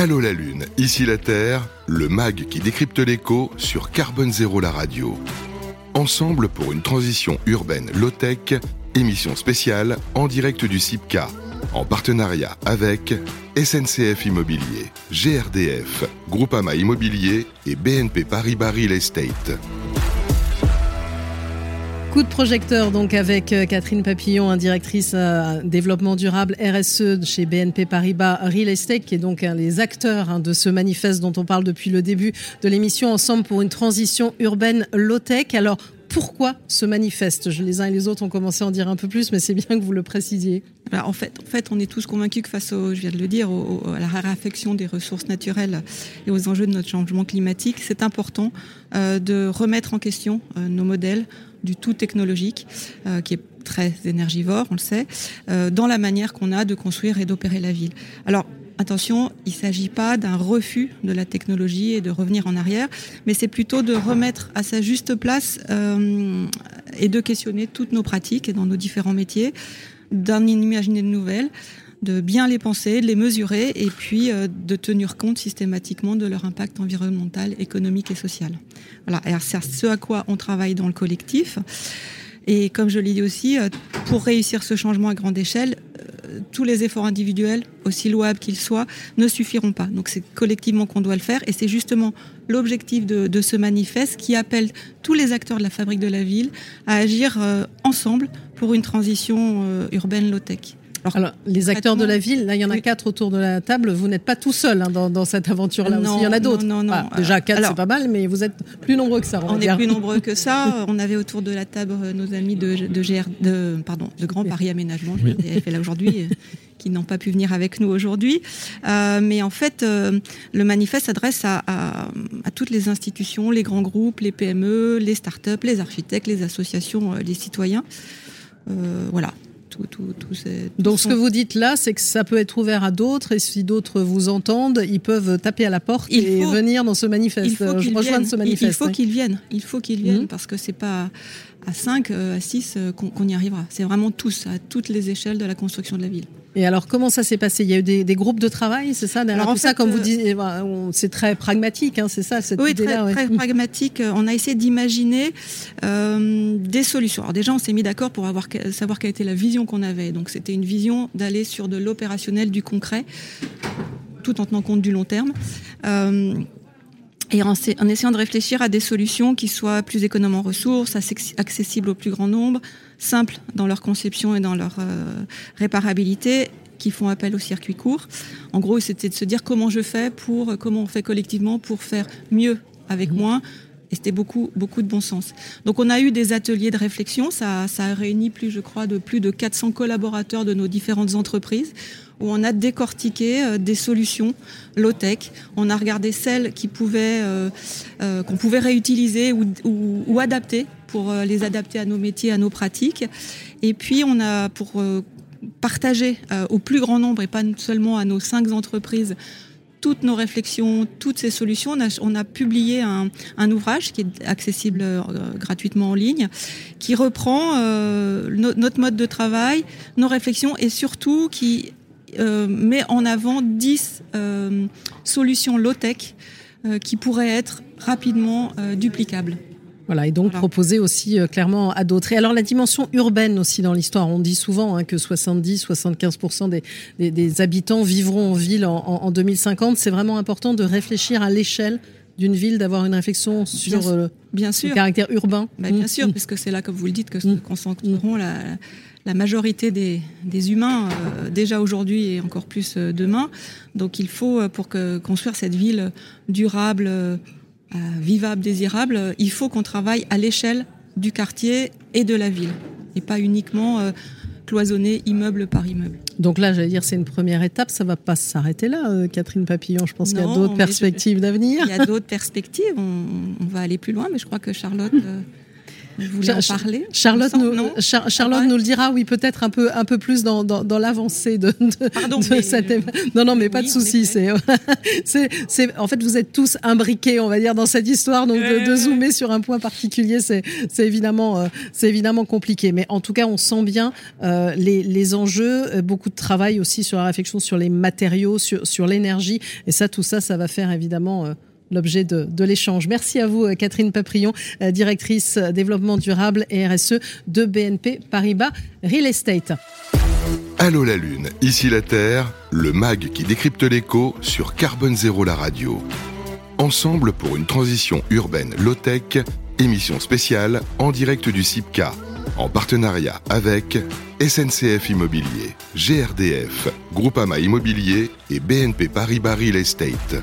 Allô la Lune, ici la Terre, le MAG qui décrypte l'écho sur Carbone Zéro la radio. Ensemble pour une transition urbaine low-tech, émission spéciale en direct du CIPCA, en partenariat avec SNCF Immobilier, GRDF, Groupama Immobilier et BNP Paribas Real Estate. Coup de projecteur donc avec euh, Catherine Papillon, directrice euh, développement durable RSE chez BNP Paribas Real Estate, qui est donc un des acteurs hein, de ce manifeste dont on parle depuis le début de l'émission Ensemble pour une transition urbaine low-tech. Alors pourquoi ce manifeste? Je, Les uns et les autres ont commencé à en dire un peu plus, mais c'est bien que vous le précisiez. en, fait, en fait, on est tous convaincus que face, au, je viens de le dire, à la raréfaction des ressources naturelles et aux enjeux de notre changement climatique, c'est important euh, de remettre en question nos modèles, du tout technologique, euh, qui est très énergivore, on le sait, euh, dans la manière qu'on a de construire et d'opérer la ville. Alors, attention, il ne s'agit pas d'un refus de la technologie et de revenir en arrière, mais c'est plutôt de remettre à sa juste place euh, et de questionner toutes nos pratiques et dans nos différents métiers, d'en imaginer de nouvelles, de bien les penser, de les mesurer et puis euh, de tenir compte systématiquement de leur impact environnemental, économique et social. Voilà, c'est ce à quoi on travaille dans le collectif. Et comme je l'ai dit aussi, euh, pour réussir ce changement à grande échelle, tous les efforts individuels, aussi louables qu'ils soient, ne suffiront pas. Donc c'est collectivement qu'on doit le faire et c'est justement l'objectif de, ce manifeste qui appelle tous les acteurs de la fabrique de la ville à agir ensemble pour une transition urbaine low-tech. Alors, les acteurs de la ville, là, il y en a quatre autour de la table. Vous n'êtes pas tout seul hein, dans, cette aventure-là aussi. Il y en a d'autres. Non, non, non. déjà, quatre, c'est pas mal, mais vous êtes plus nombreux que ça. On, est plus nombreux que ça. on avait autour de la table euh, nos amis de, de, GR, de, pardon, de Grand Paris Aménagement, je fait là aujourd'hui, euh, qui n'ont pas pu venir avec nous aujourd'hui. Euh, mais en fait, le manifeste s'adresse à, à, à, toutes les institutions, les grands groupes, les PME, les start-up, les architectes, les associations, les citoyens. voilà. Donc ce que vous dites là, c'est que ça peut être ouvert à d'autres et si d'autres vous entendent, ils peuvent taper à la porte et venir dans ce manifeste. Il faut qu'ils viennent. Ce manifeste, il faut qu'ils viennent. Il faut qu'ils viennent mhm. parce que c'est pas à 5, euh, à 6 euh, qu'on y arrivera. C'est vraiment tous, à toutes les échelles de la construction de la ville. Et alors, comment ça s'est passé? Il y a eu des, groupes de travail, c'est ça? Alors, tout ça, comme vous euh, dites, c'est très pragmatique, hein, c'est ça cette Oui, très, très pragmatique. On a essayé d'imaginer euh, des solutions. Alors déjà, on s'est mis d'accord pour avoir, savoir quelle était la vision qu'on avait. Donc, c'était une vision d'aller sur de l'opérationnel, du concret, tout en tenant compte du long terme. Euh, et en, essayant de réfléchir à des solutions qui soient plus économes en ressources, accessibles au plus grand nombre, simples dans leur conception et dans leur euh, réparabilité, qui font appel au circuit court. En gros, c'était de se dire comment je fais pour, comment on fait collectivement pour faire mieux avec mmh. moins. Et c'était beaucoup, beaucoup de bon sens. Donc, on a eu des ateliers de réflexion. Ça, ça a réuni plus, je crois, de plus de 400 collaborateurs de nos différentes entreprises où on a décortiqué euh, des solutions low-tech. On a regardé celles euh, euh, qu'on pouvait réutiliser ou, ou, adapter pour les adapter à nos métiers, à nos pratiques. Et puis on a pour partager au plus grand nombre et pas seulement à nos cinq entreprises toutes nos réflexions, toutes ces solutions. On a, publié un, ouvrage qui est accessible gratuitement en ligne, qui reprend notre mode de travail, nos réflexions et surtout qui euh, met en avant 10 euh, solutions low-tech euh, qui pourraient être rapidement duplicables. Voilà, et donc proposer aussi clairement à d'autres. Et alors la dimension urbaine aussi dans l'histoire, on dit souvent hein, que 70-75% des, des, habitants vivront en ville en, 2050. C'est vraiment important de réfléchir à l'échelle d'une ville, d'avoir une réflexion sur bien, sûr. le caractère urbain. Bah, bien mmh. sûr, puisque c'est là, comme vous le dites, que se mmh. concentreront la la majorité des, humains euh, déjà aujourd'hui et encore plus euh, demain. Donc il faut, euh, pour que, construire cette ville durable, vivable, désirable, il faut qu'on travaille à l'échelle du quartier et de la ville et pas uniquement cloisonner immeuble par immeuble. Donc là, j'allais dire, c'est une première étape. Ça va pas s'arrêter là, Catherine Papillon. Je pense qu'il y a d'autres perspectives d'avenir. Il y a d'autres perspectives. On, va aller plus loin, mais je crois que Charlotte Vous voulez en parler Charlotte, nous, Charlotte nous le dira, oui, peut-être un peu, un peu plus dans, dans, l'avancée de, Pardon, cette. Non, non, mais pas de souci. C'est, c'est, en fait, vous êtes tous imbriqués, on va dire, dans cette histoire. Donc, de, zoomer sur un point particulier, c'est, évidemment, euh, c'est évidemment compliqué. Mais en tout cas, on sent bien euh, les, les enjeux, euh, beaucoup de travail aussi sur la réflexion sur les matériaux, sur, sur l'énergie. Et ça, tout ça, ça va faire évidemment l'objet de, l'échange. Merci à vous, euh, Catherine Paprion, euh, directrice euh, développement durable et RSE de BNP Paribas Real Estate. Allô la Lune, ici la Terre, le MAG qui décrypte l'écho sur Carbone Zéro la radio. Ensemble pour une transition urbaine low-tech, émission spéciale en direct du CIPCA, en partenariat avec SNCF Immobilier, GRDF, Groupama Immobilier et BNP Paribas Real Estate.